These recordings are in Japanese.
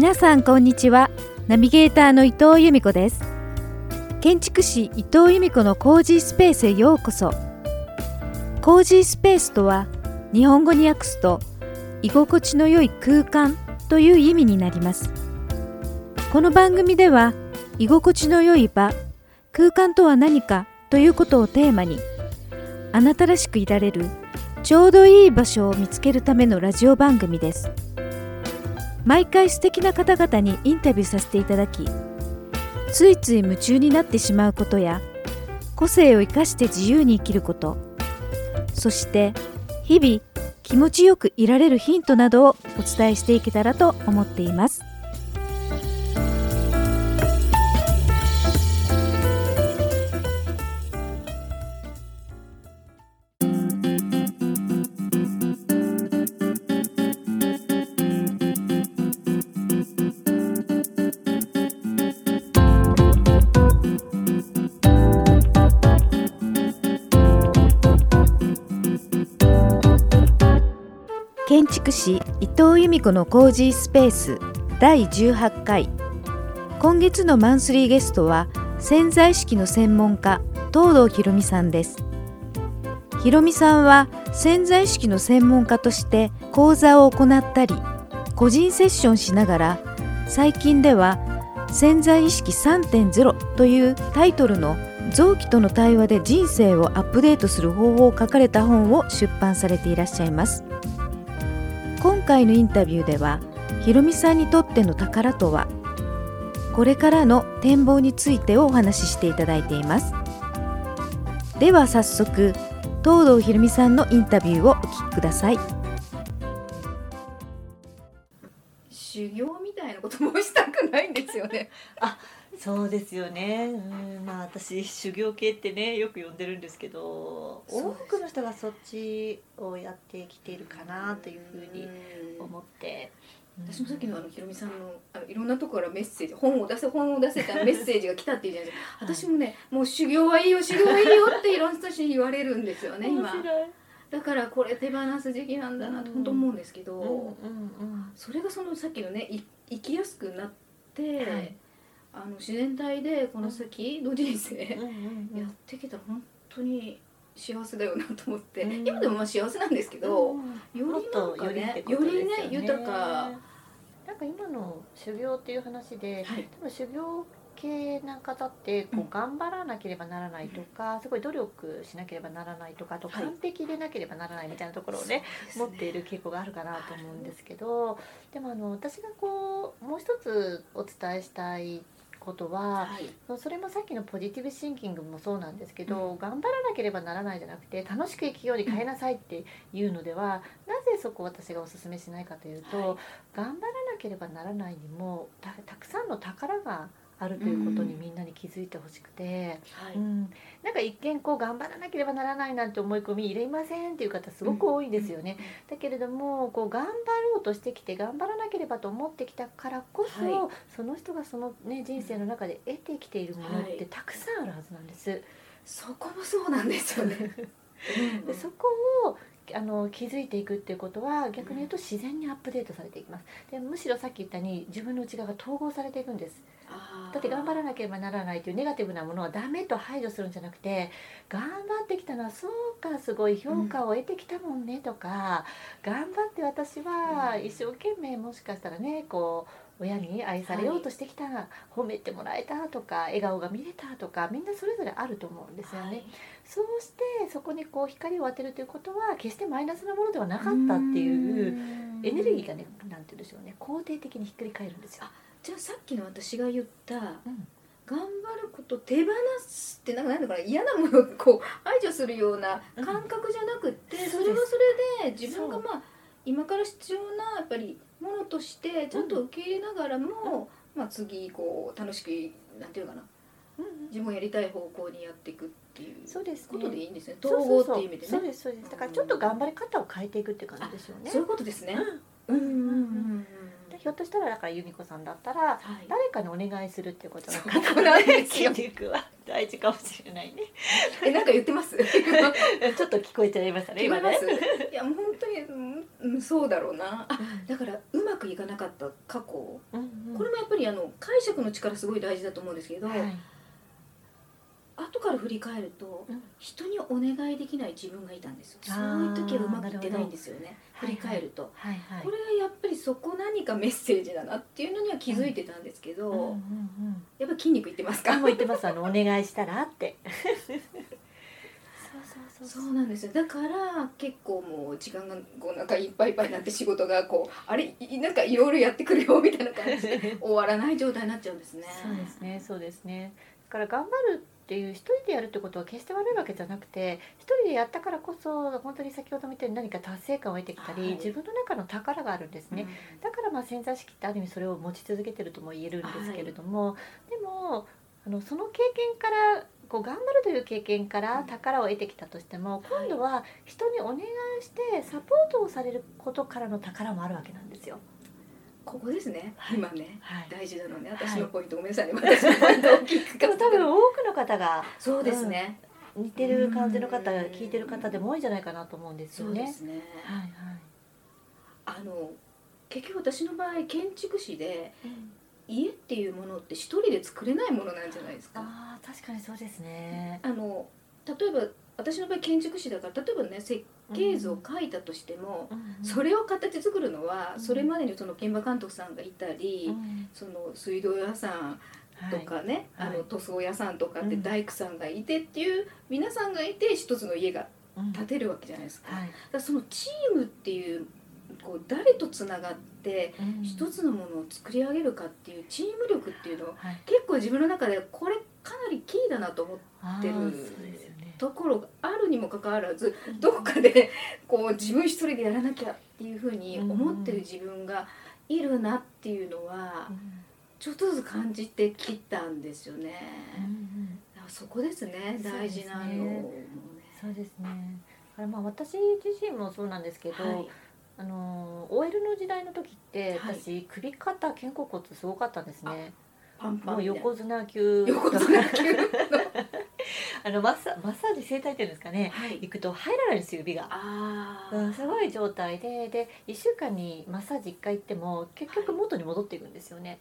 皆さんこんにちは。ナビゲーターの伊藤由美子です。建築士伊藤由美子のコージースペースへようこそ。コージースペースとは日本語に訳すと居心地の良い空間という意味になります。この番組では居心地の良い場空間とは何かということをテーマにあなたらしくいられるちょうどいい場所を見つけるためのラジオ番組です。毎回素敵な方々にインタビューさせていただきついつい夢中になってしまうことや個性を生かして自由に生きることそして日々気持ちよくいられるヒントなどをお伝えしていけたらと思っています。築士伊藤由美子のコージースペース第18回。今月のマンスリーゲストは潜在意識の専門家東堂ひろみさんです。ひろみさんは潜在意識の専門家として講座を行ったり個人セッションしながら最近では潜在意識3.0というタイトルの臓器との対話で人生をアップデートする方法を書かれた本を出版されていらっしゃいます。今回のインタビューではひろみさんにとっての宝とは？これからの展望についてをお話ししていただいています。では早速東堂ひろみさんのインタビューをお聞きください。修行みたいなこともしたくないんですよね。あ。そうですよね。うん、まあ私修行系ってねよく呼んでるんですけど、多くの人がそっちをやってきているかなというふうに思って。私もさっきのあのひろみさんのあのいろんなところからメッセージ本を出せ本を出せたメッセージが来たっていうじゃないですか私もねもう修行はいいよ修行はいいよっていろんな人たちに言われるんですよね今。だからこれ手放す時期なんだなと本当思うんですけど。それがそのさっきのねい生きやすくなって、はいあの自然体でこの先の人生、うんうんやってきたら本当に幸せだよなと思って、うん。今でもまあ幸せなんですけど、うん。よりなんかねよよりね豊か。なんか今の修行っていう話で、はい。多分修行系な方ってこうん。う頑張らなければならないとか、すごい努力しなければならないとかあとはい完璧でなければならないみたいなところをね、持っている傾向があるかなと思うんですけど、でもあの私がこうもう一つお伝えしたいことは、はい。それもさっきのポジティブシンキングもそうなんですけど、頑張らなければならないじゃなくて楽しく生きように変えなさいっていうのでは、なぜそこを私がお勧めしないかというと、はい。頑張らなければならないにもたたくさんの宝があるということにうんみんなに気づいてほしくて、はい。うん。なんか一見こう頑張らなければならないなんて思い込み入れませんっていう方すごく多いんですよね。だけれどもこう頑張ろうとしてきて頑張らなければと思ってきたからこそ、はい。その人がその、ね、人生の中で得てきているものっはい。てたくさんあるはずなんです。そこもそうなんですよね。でそこをあの気づいていくっていうことは逆に言うと自然にアップデートされていきます。でむしろさっき言ったように自分の内側が統合されていくんですだって頑張らなければならないというネガティブなものはダメと排除するんじゃなくて頑張ってきたのはそうかすごい評価を得てきたもんねとか、頑張って私は一生懸命もしかしたらねこう親に愛されようとしてきた、褒めてもらえたとか笑顔が見れたとかみんなそれぞれあると思うんですよね。はいそうしてそこにこう光を当てるということは決してマイナスなものではなかったっていうエネルギーがねなんて言うんでしょうね肯定的にひっくり返るんですよ。じゃあさっきの私が言った、ん。頑張ること手放すってなんかなんだかな嫌なものをこう排除するような感覚じゃなくって、うんそれはそれで自分がまあ今から必要なやっぱりものとしてちゃんと受け入れながらも、まあ、次こう楽しくなんていうのかな。自分がやりたい方向にやっていくっていうそうですね。ことでいいんですね。統合っていう意味でね。そうですそうです。だからちょっと頑張り方を変えていくって感じですよね。そういうことですね。うんうんうんうんひょっとしたらだから由美子さんだったらはい。誰かにお願いするっていうことがそこな筋肉は大事かもしれないね。えなんか言ってます？ちょっと聞こえちゃいましたね今ね。聞こえます。いやもう本当にうんうんそうだろうな。あだからうまくいかなかった過去。うんうん。これもやっぱりあの解釈の力すごい大事だと思うんですけど、はい後から振り返るとうん。人にお願いできない自分がいたんですよ。そういう時はうまくいってないんですよね。振り返ると、はいはい。これはやっぱりそこ何かメッセージだなっていうのには気づいてたんですけど、うんうんうん。やっぱ筋肉いってますか？あもう言ってますあのお願いしたらって。そうそうそう。そうなんですよ。だから結構もう時間がこうなんかいっぱいいっぱいになって仕事がこうあれいなんかいろいろやってくるよみたいな感じで終わらない状態になっちゃうんですね。そうですね。そうですね。だから頑張るっていう一人でやるってことは決して悪いわけじゃなくて一人でやったからこそ本当に先ほど見たように何か達成感を得てきたり、はい。自分の中の宝があるんですね、だからまあ潜在意識ってある意味それを持ち続けてるとも言えるんですけれども、でもあのその経験からこう頑張るという経験から宝を得てきたとしても、今度は人にお願いしてサポートをされることからの宝もあるわけなんですよ。ここですね、はい。今ね。はい、大事なのね。はい。私のポイント、ごめんなさいね。私のポイントを大きくでも多分多くの方がそうですね、似てる感じの方うん聞いてる方でも多いんじゃないかなと思うんですよね。そうですね、はいはい。あの結局私の場合建築士で家っていうものって一人で作れないものなんじゃないですか。ああ確かにそうですね。あの例えば私の場合建築士だから例えばね設計図を描いたとしても、それれを形作るのはうん。それまでにその現場監督さんがいたり、その水道屋さんとかね、はい。あの塗装屋さんとかってうん。大工さんがいてっていう皆さんがいて一つの家が建てるわけじゃないですか,、だかはいらそのチームっていうこう誰とつながって一つつのものを作り上げるかっていうチーム力っていうのをはい。結構自分の中でこれかなりキーだなと思ってるーそうですよね。ところがあるにもかかわらずどこかでこう自分一人でやらなきゃっていうふうに思ってる自分がいるなっていうのはうん。ちょっとずつ感じてきたんですよね。だからそこですね大事なの。そうですね。だからまあ私自身もそうなんですけど、はい。あの OL の時代の時ってはい。私、首肩肩甲骨すごかったんですね。パンパンもう横綱級。横綱級のあのマッサマッサージ整体っていうんですかね。はい。行くと入らないんですよ指が。あうん、すごい状態でで1週間にマッサージ1回行っても結局元に戻っていくんですよね、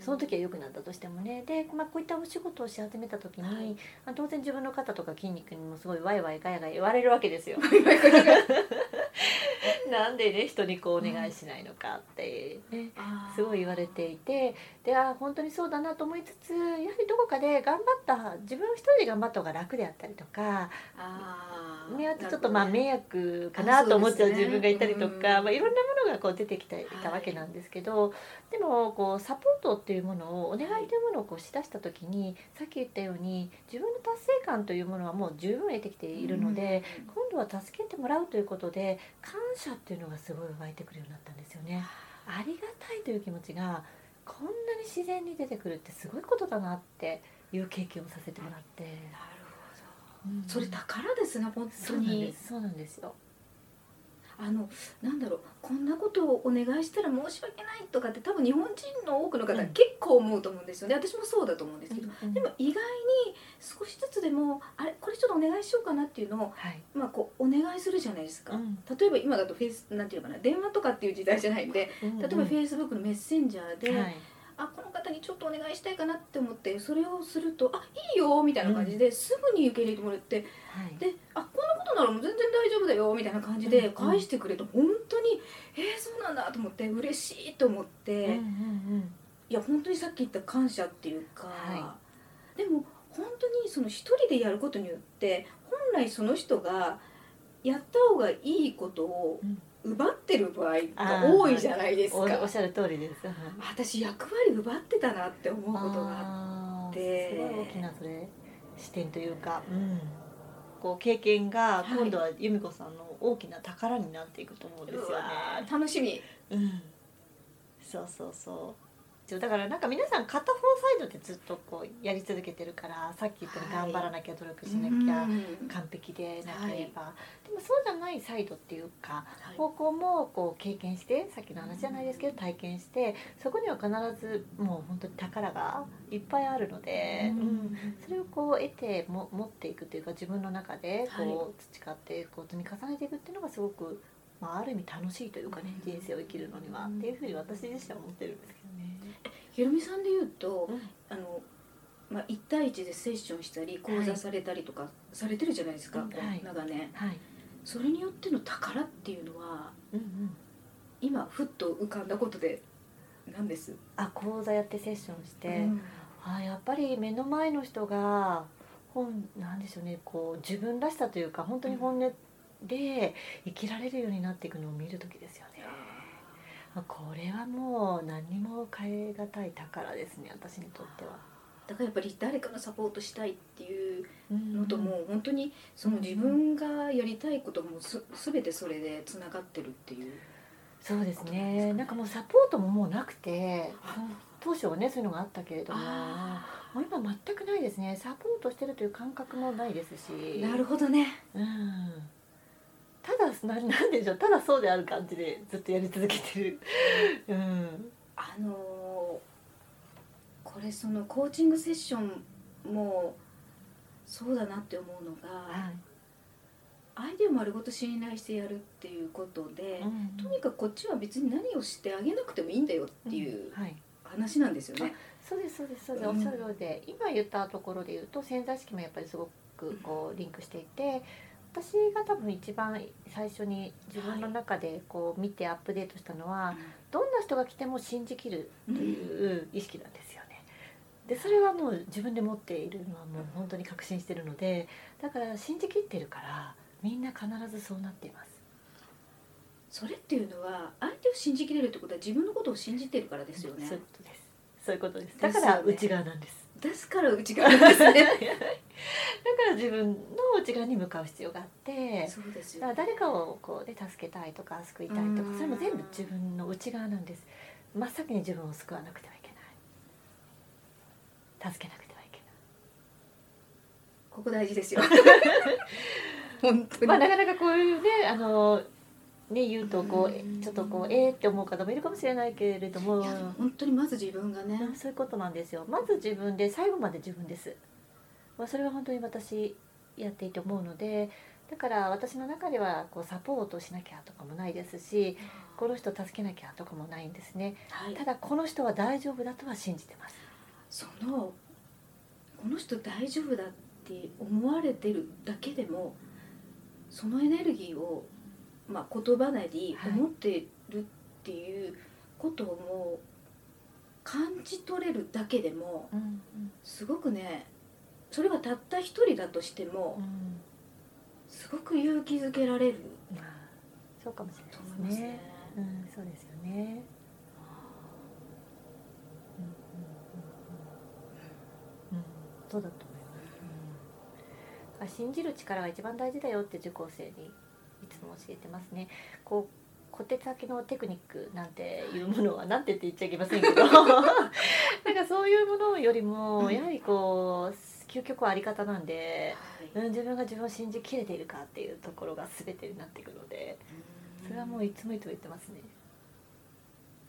その時は良くなったとしてもね。で、まあ、こういったお仕事をし始めた時に、はい。まあ、当然自分の肩とか筋肉にもすごいワイワイガヤガヤ言われるわけですよ なんでね人にこうお願いしないのかって、ね、すごい言われていてであ本当にそうだなと思いつつやはりどこかで頑張った自分一人で頑張った方が楽であったりとかあー。ね、あとちょっとまあ迷惑かなと思っちゃう自分がいたりとか、うん。まあ、いろんなものがこう出てきていたわけなんですけど、でもこうサポートっていうものをお願いというものをこうしだした時にさっき言ったように自分の達成感というものはもう十分得てきているので、今度は助けてもらうということで感謝っていうのがすごい湧いてくるようになったんですよね。ありがたいという気持ちがこんなに自然に出てくるってすごいことだなっていう経験をさせてもらって。なるうんほどそれ宝ですね本当にすそうなんですよ。あのなんだろうこんなことをお願いしたら申し訳ないとかって多分日本人の多くの方はうん。結構思うと思うんですよね、私もそうだと思うんですけど、うんでも意外に少しずつでもあれこれちょっとお願いしようかなっていうのを、はい。まあ、こうお願いするじゃないですか、うん。例えば今だとフェイスなんていうのかな電話とかっていう時代じゃないんで例えばフェイスブックのメッセンジャーで、はい。あこの方にちょっとお願いしたいかなって思ってそれをすると「あいいよ」みたいな感じですぐに受け入れてもらってはい。で「あこんなことならもう全然大丈夫だよ」みたいな感じでうん返してくれて本当に「えー、そうなんだ」と思って嬉しいと思って、うんうんいや本当にさっき言った感謝っていうか、はでも本当にその一人でやることによって本来その人がやった方がいいことを奪ってる場合が多いじゃないですか。うん。おおっしゃる通りです。私役割奪ってたなって思うことがあってすごい大きなそれ視点というか、うん。こう経験がはい今度は由美子さんの大きな宝になっていくと思うんですよね。楽しみうん。そうそうそう。だからなんか皆さん片方サイドでずっとこうやり続けてるからさっき言ったように頑張らなきゃ努力しなきゃ、完璧でなければ、はい、でもそうじゃないサイドっていうか、はい、方向もこう経験してさっきの話じゃないですけど体験してそこには必ずもう本当に宝がいっぱいあるので、うん、それをこう得ても持っていくというか自分の中でこう培ってこう積み重ねていくっていうのがすごくまあ、ある意味楽しいというかね人生を生きるのにはっていうふうに私自身は思ってるんですけどね。ひろみさんで言うと、うん、あのまあ、1対1でセッションしたり講座されたりとかされてるじゃないですか、はい、長年、はい、それによっての宝っていうのは、うんうん、今ふっと浮かんだことで何です？あ講座やってセッションして、うん、あやっぱり目の前の人が本なんでしょうねこう自分らしさというか本当に本音で生きられるようになっていくのを見る時ですよね。これはもう何にも変え難い宝ですね私にとっては。だからやっぱり誰かのサポートしたいっていうのとも本当にその自分がやりたいこともす全てそれでつながってるっていう。そうですね。なんかもうサポートももうなくて当初はねそういうのがあったけれどももう今全くないですね。サポートしてるという感覚もないですし。なるほどね。うんただななんでしょう。ただそうである感じでずっとやり続けてる。うん、あのー、これそのコーチングセッションもそうだなって思うのが、はい、相手を丸ごと信頼してやるっていうことで、うんとにかくこっちは別に何をしてあげなくてもいいんだよっていう話なんですよね。はい、そうですそうですそうです、おっしゃるようで今言ったところで言うと潜在意識もやっぱりすごくこうリンクしていて私が多分一番最初に自分の中でこう見てアップデートしたのは、はい、どんな人が来ても信じきるという意識なんですよね。でそれはもう自分で持っているのはもう本当に確信してるのでだから信じきってるからみんな必ずそうなっています。それっていうのは相手を信じきれるってことは自分のことを信じてるからですよね。そういうことです。そういうことです。だから内側なんです。ですから内側ですね。だから自分の内側に向かう必要があってそうですよ、ね、だから誰かをこうで助けたいとか救いたいとかそれも全部自分の内側なんです。真っ先に自分を救わなくてはいけない。助けなくてはいけない。ここ大事ですよ。本当に、まあ、なかなかこういうねあのね言うとこうちょっとこうえーって思う方もいるかもしれないけれども。本当にまず自分がね。そういうことなんですよ。まず自分で最後まで自分です、まあ、それは本当に私やっていて思うのでだから私の中ではこうサポートしなきゃとかもないですしこの人助けなきゃとかもないんですね、はい、ただこの人は大丈夫だとは信じてます。そのこの人大丈夫だって思われてるだけでもそのエネルギーをまあ、言葉なり思ってるっていうことをもう感じ取れるだけでもすごくねそれがたった一人だとしてもすごく勇気づけられる、そうかもしれないですね。うん、そうですよね。そうだと思います、うん、信じる力が一番大事だよって受講生にいつも教えてますね。こう小手先のテクニックなんていうものはなんてって言っちゃいけませんけど。なんかそういうものよりもやはりこう究極はあり方なんで、はい、自分が自分を信じきれているかっていうところが全てになっていくのでそれはもういつもいつも言ってますね。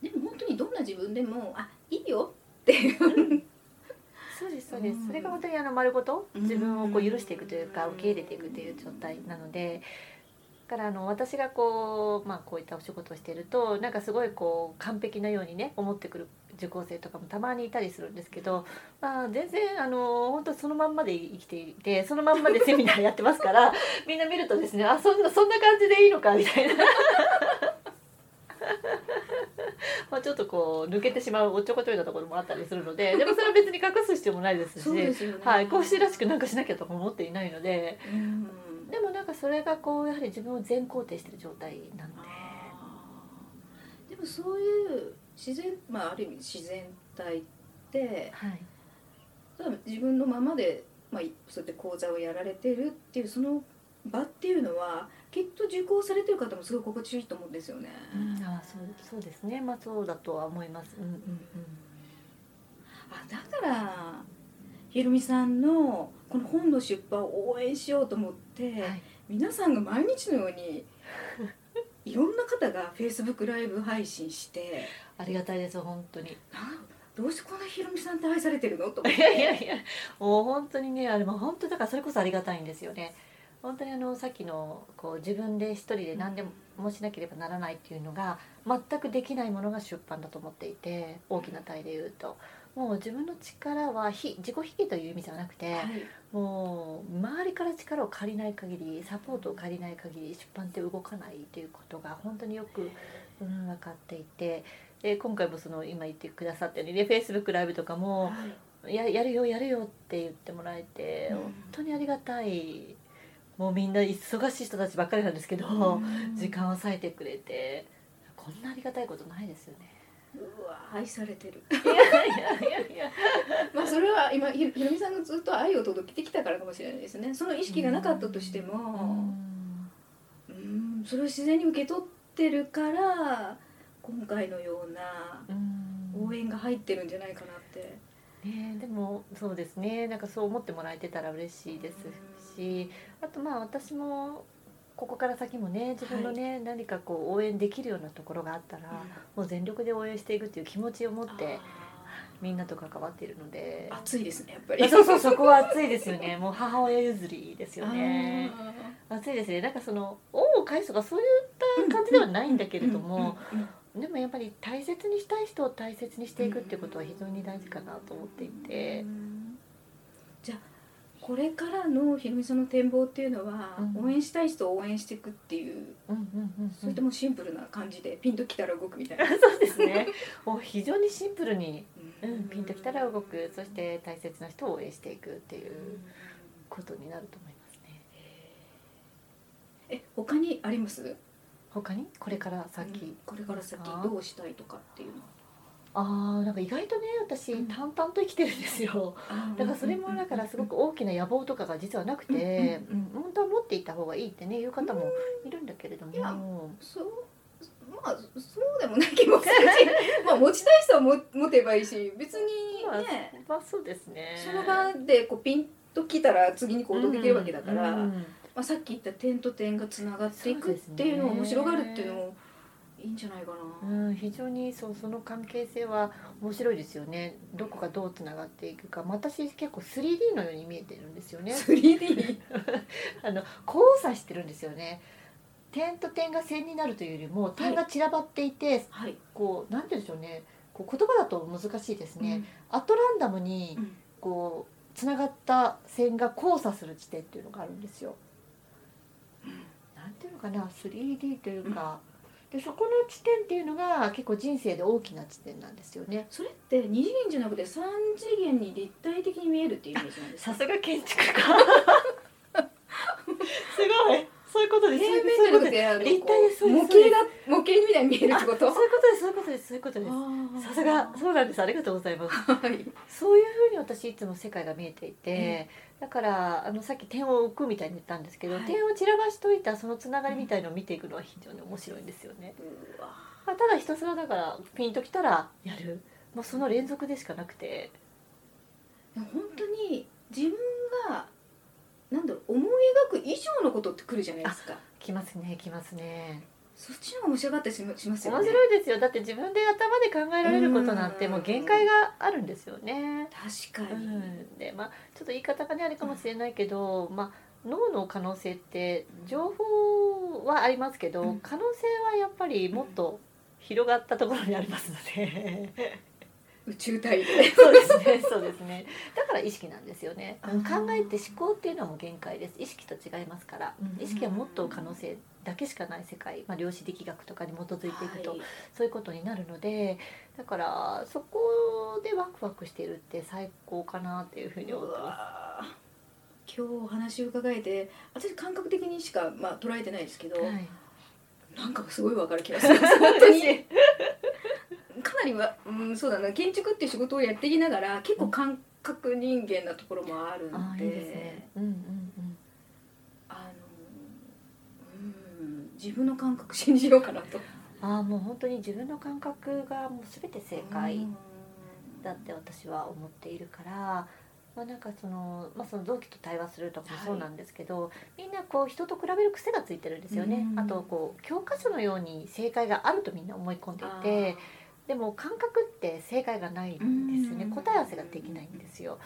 でも本当にどんな自分でもあいいよっていう。そうですそうです、それが本当にあの丸ごと自分をこう許していくというか受け入れていくという状態なのでからあの私がこう,、まあ、こういったお仕事をしているとなんかすごいこう完璧なようにね思ってくる受講生とかもたまにいたりするんですけど、まあ、全然あの本当そのまんまで生きていてそのまんまでセミナーやってますから みんな見るとですねあそんなそんな感じでいいのかみたいな。まあちょっとこう抜けてしまうおっちょこちょいなところもあったりするのででもそれは別に隠す必要もないですし、ね、はい、講師らしくなんかしなきゃとか思っていないので。うんでもなんかそれがこうやはり自分を全肯定してる状態なので。でもそういう自然まあある意味自然体って、はい、自分のままで、まあ、そうやって講座をやられてるっていうその場っていうのはきっと受講されてる方もすごい心地いいと思うんですよね。うん、あそうそうですね。まあそうだとは思います。うん。うんうん。あだからひろみさんのこの本の出版を応援しようと思って、はい。皆さんが毎日のように いろんな方がフェイスブックライブ配信してありがたいです本当に。どうしてこんなひろみさんって愛されてるの？と思っいてやいやいやもう本当にねあれもう本当だからそれこそありがたいんですよね。本当にあのさっきのこう自分で一人で何でもしなければならないっていうのが全くできないものが出版だと思っていて大きな体で言うともう自分の力は非自己引きという意味じゃなくて、はい。もう周りから力を借りない限りサポートを借りない限り出版って動かないということが本当によく、うん、分かっていてで今回もその今言ってくださったようにねフェイスブックライブとかもはい。ややるよやるよって言ってもらえて、うん。本当にありがたい。もうみんな忙しい人たちばっかりなんですけど、うん。時間を割いてくれてこんなありがたいことないですよね。うわ愛されてる。いやいやいやいや。まあそれは今ひひろみさんがずっと愛を届けてきたからかもしれないですね。その意識がなかったとしても。うん。それを自然に受け取ってるから今回のようなうん。応援が入ってるんじゃないかなって。ねえでもそうですね。なんかそう思ってもらえてたら嬉しいですし。あとまあ私もここから先もね自分のね、何かこう応援できるようなところがあったら、もう全力で応援していくっていう気持ちを持ってみんなと関わっているので。あ熱いですねやっぱり。あそうそうそこは熱いですよね。もう母親譲りですよね。あ熱いですね。なんかその恩を返すとかそういった感じではないんだけれども、でもやっぱり大切にしたい人を大切にしていくっていうことは非常に大事かなと思っていて、じゃあこれからのひろみさんの展望っていうのは、うん。応援したい人を応援していくっていうそれともシンプルな感じでピンときたら動くみたいな、そうですね。もう非常にシンプルに、ううん、ピンときたら動く。そして大切な人を応援していくっていうことになると思いますね。え他にあります？他に？これから先、これから先あどうしたいとかっていうのあーなんか意外とね私うん。淡々と生きてるんですよ。だからそれもだからすごく大きな野望とかが実はなくて、本当は持っていた方がいいってねいう方もいるんだけれども、いやそうまあそうでもない気もするし まあ持ちたい人はも持てばいいし別にまあね、まあそうですね。その場でこうピンときたら次に行動できるわけだから、うんうん。まあ、さっき言った点と点がつながっていくっていうのが面白がるっていうのもいいんじゃないかな。うん、非常にそうその関係性は面白いですよね。どこがどうつながっていくか。私結構 3D のように見えてるんですよね。3D あの交差してるんですよね。点と点が線になるというよりも点が散らばっていて、はい、こうなんて言うんでしょうね。こう言葉だと難しいですね、うん。アトランダムにうん。こうつながった線が交差する地点っていうのがあるんですよ。なんていうのかな。3D というか、でそこの地点っていうのが結構人生で大きな地点なんですよね。それって二次元じゃなくて三次元に立体的に見えるっていうイメージなんですか？さすが建築家そういうことです。平面じゃなくて立体です模型が模型みたいに見えるってこと？そういうことですそういうことですそういうことです。さすがそうなんです。ありがとうございます。はい。そういうふうに私いつも世界が見えていて、だからあのさっき点を置くみたいに言ったんですけど、はい。点を散らばしといたそのつながりみたいのを見ていくのは非常に面白いんですよね。うわ。まあ、ただひたすらだからピンときたらやる。もうその連続でしかなくて。本当に自分がなんだろう思い描く以上のことってくるじゃないですか。きますねきますね。そっちの面白がったりししますよね。面白いですよ。だって自分で頭で考えられることなんてうん。もう限界があるんですよね。確かに、うん、でまあちょっと言い方がねあれかもしれないけど、まあ脳の可能性って情報はありますけど、うん。可能性はやっぱりもっと広がったところにありますので宇宙体で。そうですねそうですね。だから意識なんですよね。考えて思考っていうのはもう限界です。意識と違いますから、うん意識はもっと可能性だけしかない世界、まあ、量子力学とかに基づいていくと、はい。そういうことになるので。だからそこでワクワクしているって最高かなっていうふうに思ってうまわー。今日お話を伺えて私感覚的にしか、まあ、捉えてないですけど、す。はい。なんかすごい分かる気がす。る本当にりは、うん、そうだな建築っていう仕事をやっていながら結構感覚人間なところもあるんでああいいですね。うんうんうん。あのうん自分の感覚信じようかなと。ああもう本当に自分の感覚がもうすべて正解。うんだって私は思っているから。まあ、なんかその,、まあ、その臓器と対話するとかもそうなんですけど、みんなこう人と比べる癖がついてるんですよね。うんあとこう教科書のように正解があるとみんな思い込んでいてでも感覚って正解がないんですよねうん答え合わせができないんですよ。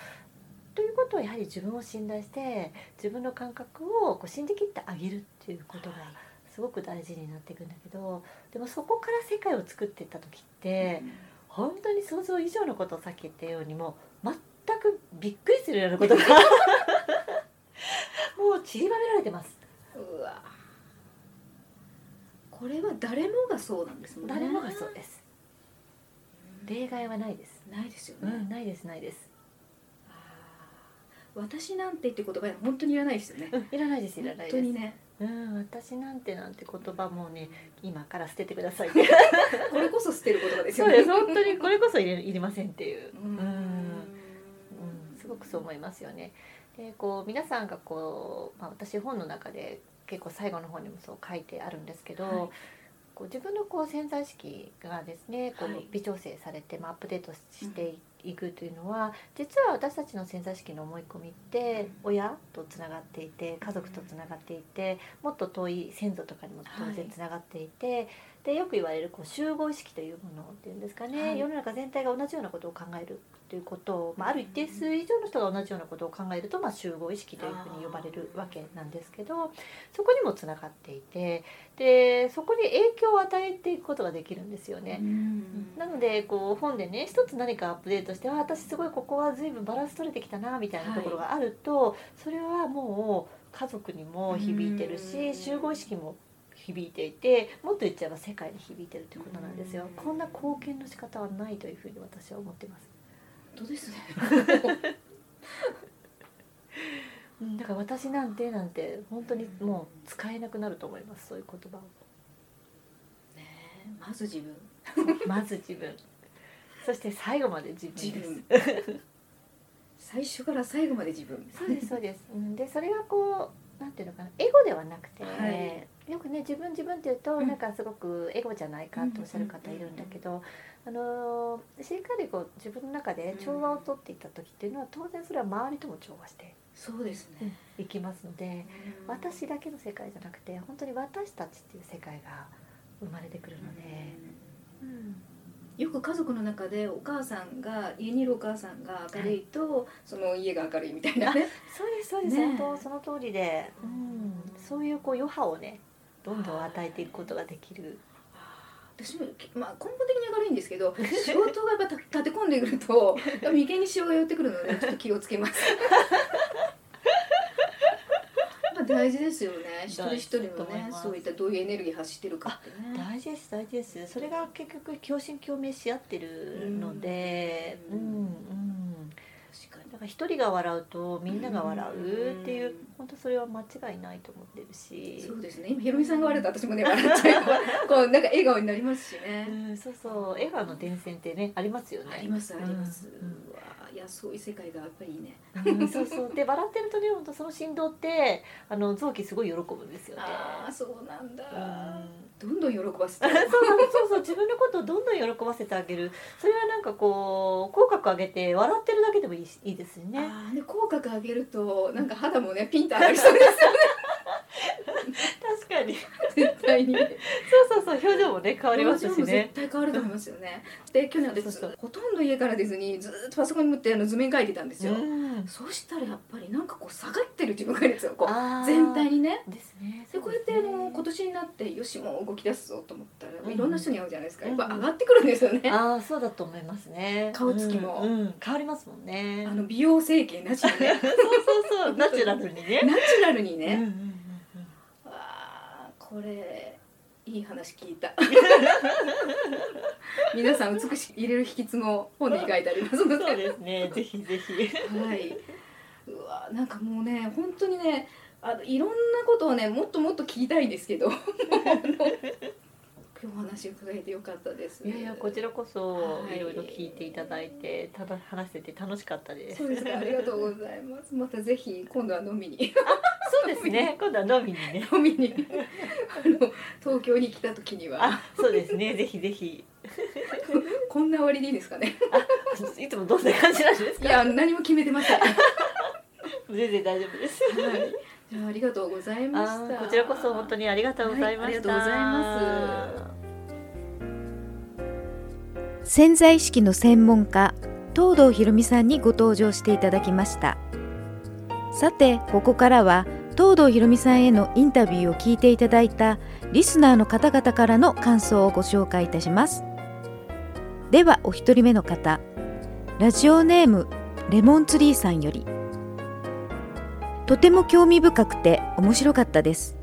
ということはやはり自分を信頼して自分の感覚をこう信じきってあげるっていうことがすごく大事になっていくんだけどでもそこから世界を作っていった時って本当に想像以上のことをさっき言ったようにもう全くびっくりするようなことが もう散りばめられてます。うわこれは誰もがそうなんですもんね誰もがそうです。例外はないです。ないですよね、うん、ないですないです。私なんてって言葉は本当にいらないですよねうん、いらないですいら本ないです。当にねうん、私なんてなんて言葉もね今から捨ててください。これこそ捨てる言葉ですよねそうです本当にこれこそ入れ入れませんっていう。うんうん、すごくそう思いますよね。でこう皆さんがこう、まあ、私本の中で結構最後の方にもそう書いてあるんですけど、はいこう自分のこう潜在意識がですねこうはい。微調整されて、まあ、アップデートしていくというのは、実は私たちの潜在意識の思い込みって親とつながっていて家族とつながっていてもっと遠い先祖とかにも当然つながっていて、でよく言われるこう集合意識というものっていうんですかね、はい。世の中全体が同じようなことを考えるということを、まあ、ある一定数以上の人が同じようなことを考えると、まあ、集合意識というふうに呼ばれるわけなんですけどそこにもつながっていてでそこに影響を与えていくことができるんですよね。うん。なのでこう本でね一つ何かアップデートしてあ私すごいここは随分バランス取れてきたなみたいなところがあると、それはもう家族にも響いてるうん。し集合意識も響いていてもっと言っちゃえば世界に響いてるということなんですよ。うんこんな貢献の仕方はないというふうに私は思ってます。本当ですねうんだから私なんてなんて本当にもう使えなくなると思いますそういう言葉を。ねえまず自分まず自分そして最後まで自分です。最初から最後まで自分そうですそうです。うんでそれがこうなんていうのかなエゴではなくて、はいよくね自分自分っていうと、うん。なんかすごくエゴじゃないかっておっしゃる方いるんだけど、あのーしっかりこう自分の中で調和をとっていった時っていうのは当然それは周りとも調和してそうですね、いきますので、私だけの世界じゃなくて本当に私たちっていう世界が生まれてくるので、うん。よく家族の中でお母さんが家にいるお母さんが明るいと、その家が明るいみたいなね。そうですそうです、ね。え本当その通りで、うん、そういうこう余波をねどんどん与えていくことができる。私も、まあ、根本的に明るいんですけど 仕事がやっぱ立て込んでくると 眉間にしわが寄ってくるので ちょっと気をつけます。やっぱ大事ですよね。一人一人のねそういったどういうエネルギー発してるかってね。大事です大事です。それが結局共振共鳴し合ってるのでううんんうんだから一人が笑うとみんなが笑うっていううん。本当それは間違いないと思ってるし。そうですね。今ひろみさんが笑うと私もね笑っちゃう こうなんか笑顔になりますしうね、んそうそう。笑顔の伝染ってねありますよね。ありますあります、ううんやそういう世界がやっぱりいいね。うんそうそう。で笑ってるとね本当その振動ってあの臓器すごい喜ぶんですよね。ああそうなんだ、うん。どんどん喜ばせて。そうそうそう。自分のことをどんどん喜ばせてあげる。それはなんかこう口角上げて笑ってるだけでもいいしいいですよね。あーで口角上げるとなんか肌もねピンと上がりそうですよね確かに。絶対に。そうそうそう表情もね変わりますし表情も絶ね対変わると思いますよね。で去年私そうそう。ほとんど家から出ずにずーっとパソコンに向ってあの図面描いてたんですよ、うん。そうしたらやっぱりなんかこう下がってる自分がいるんですよこう全体にね。ですねでこうやってあの今年になってよしもう動き出すぞと思ったら、うん。いろんな人に会うじゃないですか、うんやっぱ上がってくるんですよね、ああそうだと思いますね。顔つきも。うんうん。変わりますもんね。あの美容整形なしにね。そうそうそう。ナチュラルにね。ナチュラルにね、うんうんこれいい話聞いた。皆さん美しく入れる秘訣も本に書いてありますので。そうですね。ぜひぜひ。はい。うわなんかもうね本当にねあのいろんなことをねもっともっと聞きたいんですけど。今日お話を伺えてよかったです。いやいやこちらこそはい。いろいろ聞いていただいてただ話してて楽しかったです。そうですかありがとうございます。またぜひ今度は飲みに そうですね。今度は飲みにね。飲みに。あの東京に来た時には。あそうですね。ぜひぜひ。こんな終わりでいいですかね。いつもどんな感じなんですか？いや何も決めてません。は い全然大丈夫です。じゃあありがとうございました。こちらこそ本当にありがとうございました、はいありがとうございます。潜在意識の専門家東堂ひろみさんにご登場していただきました。さてここからは東堂ひろみさんへのインタビューを聞いていただいたリスナーの方々からの感想をご紹介いたします。ではお一人目の方。ラジオネームレモンツリーさんより。とても興味深くて面白かったです。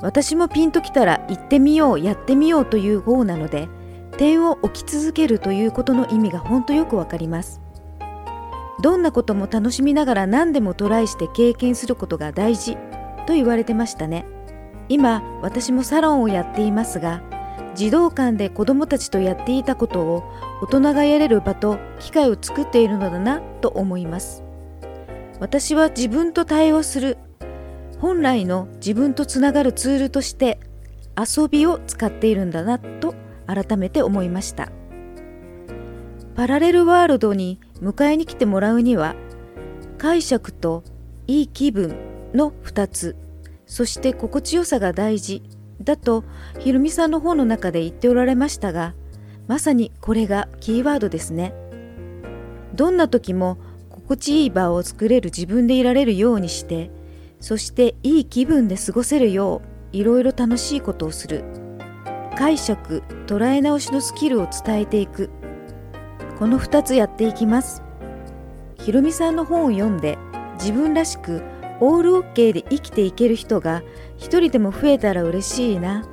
私もピンときたら行ってみようやってみようという方なので点を置き続けるということの意味が本当よくわかります。どんなことも楽しみながら何でもトライして経験することが大事。と言われてましたね。今私もサロンをやっていますが児童館で子どもたちとやっていたことを大人がやれる場と機会を作っているのだなと思います。私は自分と対話する本来の自分とつながるツールとして遊びを使っているんだなと改めて思いました。パラレルワールドに迎えに来てもらうには解釈といい気分の2つ。そして心地よさが大事。だとひろみさんの本の中で言っておられましたがまさにこれがキーワードですね。どんな時も心地いい場を作れる自分でいられるようにしてそしていい気分で過ごせるよういろいろ楽しいことをする。解釈捉え直しのスキルを伝えていく。この2つやっていきます。ひろみさんの本を読んで自分らしくオールオッケーで生きていける人が一人でも増えたら嬉しいな。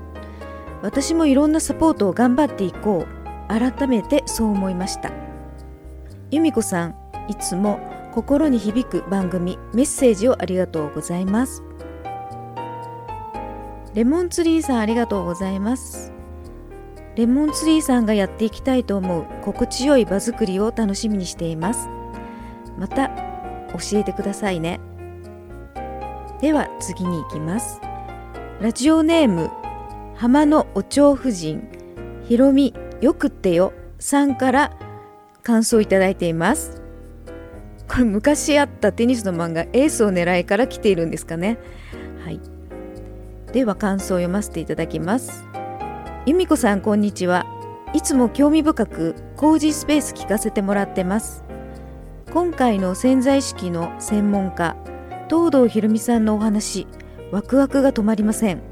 私もいろんなサポートを頑張っていこう。改めてそう思いました。由美子さんいつも心に響く番組メッセージをありがとうございます。レモンツリーさんありがとうございます。レモンツリーさんがやっていきたいと思う心地よい場作りを楽しみにしています。また教えてくださいね。では次に行きます。ラジオネーム浜のお蝶夫人ひろみよくってよさんから感想いただいています。これ昔あったテニスの漫画エースを狙いから来ているんですかね。はい。では感想を読ませていただきます。由美子さんこんにちは。いつも興味深く工事スペース聞かせてもらってます。今回の潜在意識の専門家東堂ひろみさんのお話ワクワクが止まりません。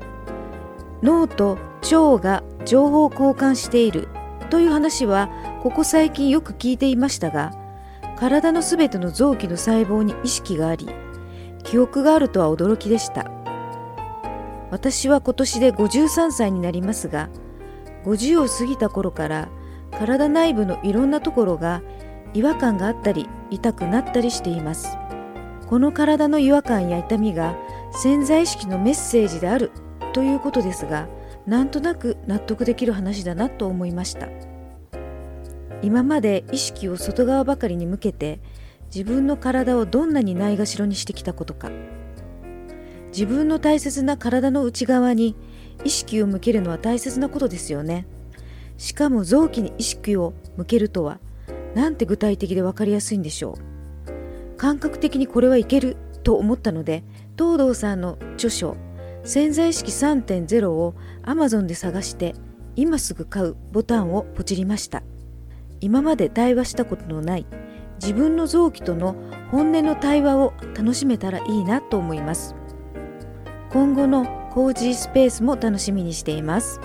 脳と腸が情報交換しているという話はここ最近よく聞いていましたが体のすべての臓器の細胞に意識があり記憶があるとは驚きでした。私は今年で53歳になりますが50を過ぎた頃から体内部のいろんなところが違和感があったり痛くなったりしています。この体の違和感や痛みが潜在意識のメッセージであるということですがなんとなく納得できる話だなと思いました。今まで意識を外側ばかりに向けて自分の体をどんなにないがしろにしてきたことか。自分の大切な体の内側に意識を向けるのは大切なことですよね。しかも臓器に意識を向けるとはなんて具体的で分かりやすいんでしょう。感覚的にこれはいけると思ったので東堂さんの著書「潜在意識3.0」を Amazon で探して今すぐ買うボタンをポチりました。今まで対話したことのない自分の臓器との本音の対話を楽しめたらいいなと思います。今後のコージースペースも楽しみにしています。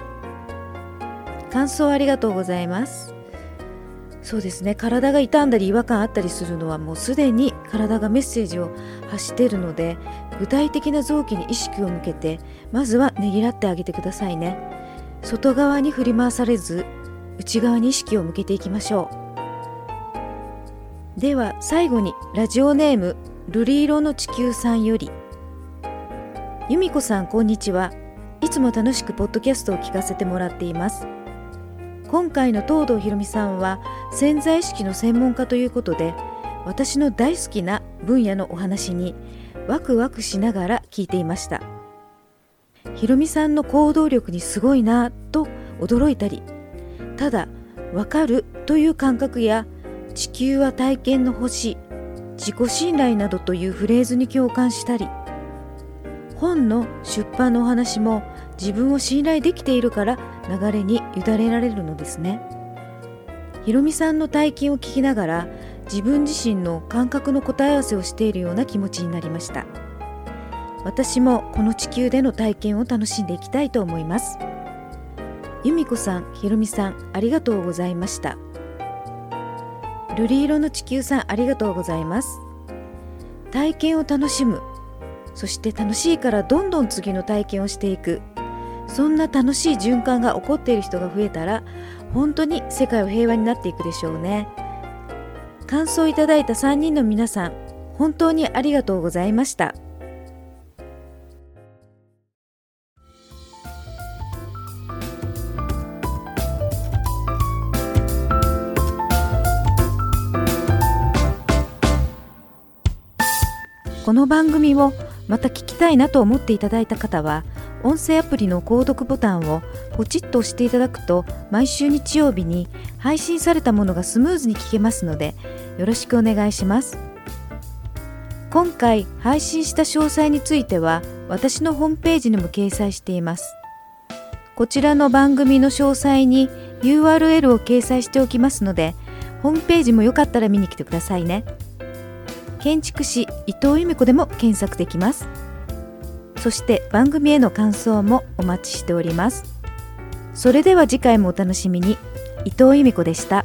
感想ありがとうございます。そうですね。体が傷んだり違和感あったりするのはもうすでに体がメッセージを発しているので具体的な臓器に意識を向けてまずはねぎらってあげてくださいね。外側に振り回されず内側に意識を向けていきましょう。では最後にラジオネーム瑠璃色の地球さんより。由美子さんこんにちは。いつも楽しくポッドキャストを聞かせてもらっています。今回の東堂ひろみさんは潜在意識の専門家ということで私の大好きな分野のお話にワクワクしながら聞いていました。ひろみさんの行動力にすごいなと驚いたりただわかるという感覚や地球は体験の星自己信頼などというフレーズに共感したり本の出版のお話も自分を信頼できているから流れに委ねられるのですね。ひろみさんの体験を聞きながら自分自身の感覚の答え合わせをしているような気持ちになりました。私もこの地球での体験を楽しんでいきたいと思います。由美子さんひろみさんありがとうございました。瑠璃色の地球さんありがとうございます。体験を楽しむ。そして楽しいからどんどん次の体験をしていく。そんな楽しい循環が起こっている人が増えたら本当に世界は平和になっていくでしょうね。感想いただいた3人の皆さん本当にありがとうございました。この番組をまた聞きたいなと思っていただいた方は音声アプリの購読ボタンをポチッと押していただくと毎週日曜日に配信されたものがスムーズに聞けますのでよろしくお願いします。今回配信した詳細については私のホームページにも掲載しています。こちらの番組の詳細に URL を掲載しておきますのでホームページもよかったら見に来てくださいね。建築士伊藤由美子でも検索できます。そして番組への感想もお待ちしております。それでは次回もお楽しみに。伊藤由美子でした。